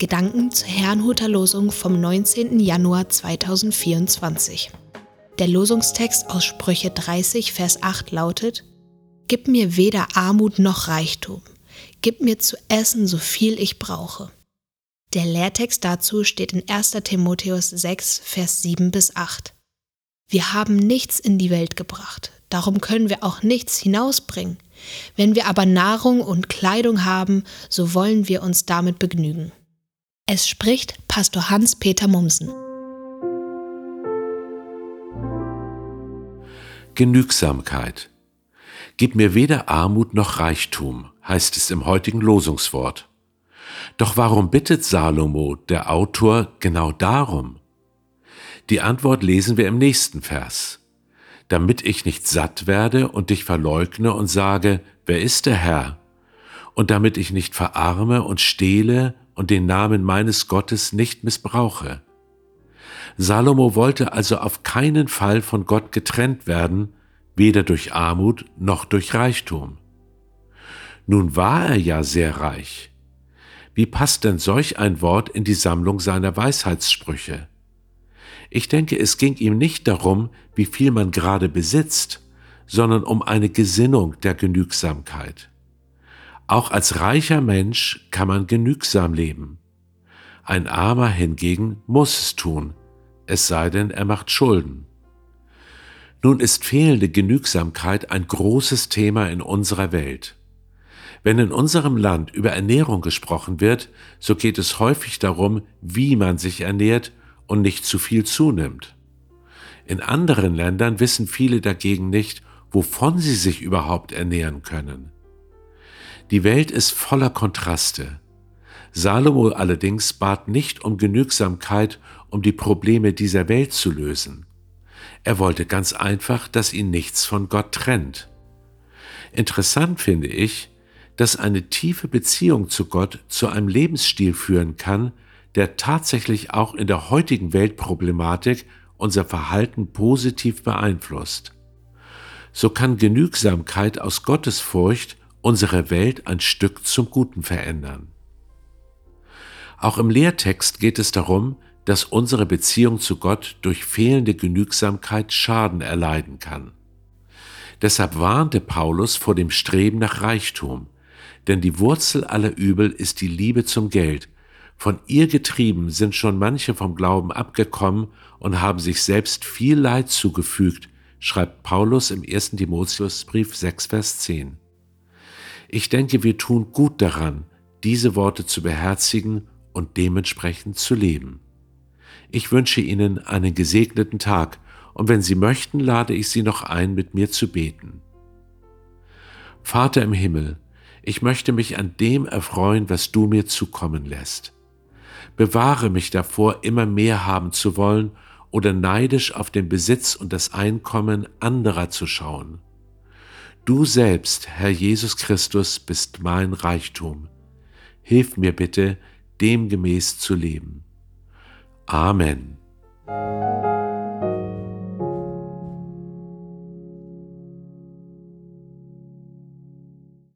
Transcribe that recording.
Gedanken zur Herrnhuter Losung vom 19. Januar 2024. Der Losungstext aus Sprüche 30, Vers 8 lautet, Gib mir weder Armut noch Reichtum, gib mir zu essen, so viel ich brauche. Der Lehrtext dazu steht in 1. Timotheus 6, Vers 7 bis 8. Wir haben nichts in die Welt gebracht, darum können wir auch nichts hinausbringen. Wenn wir aber Nahrung und Kleidung haben, so wollen wir uns damit begnügen. Es spricht Pastor Hans-Peter Mumsen. Genügsamkeit. Gib mir weder Armut noch Reichtum, heißt es im heutigen Losungswort. Doch warum bittet Salomo, der Autor, genau darum? Die Antwort lesen wir im nächsten Vers. Damit ich nicht satt werde und dich verleugne und sage, wer ist der Herr? Und damit ich nicht verarme und stehle und den Namen meines Gottes nicht missbrauche. Salomo wollte also auf keinen Fall von Gott getrennt werden, weder durch Armut noch durch Reichtum. Nun war er ja sehr reich. Wie passt denn solch ein Wort in die Sammlung seiner Weisheitssprüche? Ich denke, es ging ihm nicht darum, wie viel man gerade besitzt, sondern um eine Gesinnung der Genügsamkeit. Auch als reicher Mensch kann man genügsam leben. Ein Armer hingegen muss es tun, es sei denn, er macht Schulden. Nun ist fehlende Genügsamkeit ein großes Thema in unserer Welt. Wenn in unserem Land über Ernährung gesprochen wird, so geht es häufig darum, wie man sich ernährt und nicht zu viel zunimmt. In anderen Ländern wissen viele dagegen nicht, wovon sie sich überhaupt ernähren können. Die Welt ist voller Kontraste. Salomo allerdings bat nicht um Genügsamkeit, um die Probleme dieser Welt zu lösen. Er wollte ganz einfach, dass ihn nichts von Gott trennt. Interessant finde ich, dass eine tiefe Beziehung zu Gott zu einem Lebensstil führen kann, der tatsächlich auch in der heutigen Weltproblematik unser Verhalten positiv beeinflusst. So kann Genügsamkeit aus Gottesfurcht unsere Welt ein Stück zum Guten verändern. Auch im Lehrtext geht es darum, dass unsere Beziehung zu Gott durch fehlende Genügsamkeit Schaden erleiden kann. Deshalb warnte Paulus vor dem Streben nach Reichtum, denn die Wurzel aller Übel ist die Liebe zum Geld. Von ihr getrieben sind schon manche vom Glauben abgekommen und haben sich selbst viel Leid zugefügt, schreibt Paulus im 1. Timotheusbrief 6, Vers 10. Ich denke, wir tun gut daran, diese Worte zu beherzigen und dementsprechend zu leben. Ich wünsche Ihnen einen gesegneten Tag und wenn Sie möchten, lade ich Sie noch ein, mit mir zu beten. Vater im Himmel, ich möchte mich an dem erfreuen, was du mir zukommen lässt. Bewahre mich davor, immer mehr haben zu wollen oder neidisch auf den Besitz und das Einkommen anderer zu schauen. Du selbst, Herr Jesus Christus, bist mein Reichtum. Hilf mir bitte, demgemäß zu leben. Amen.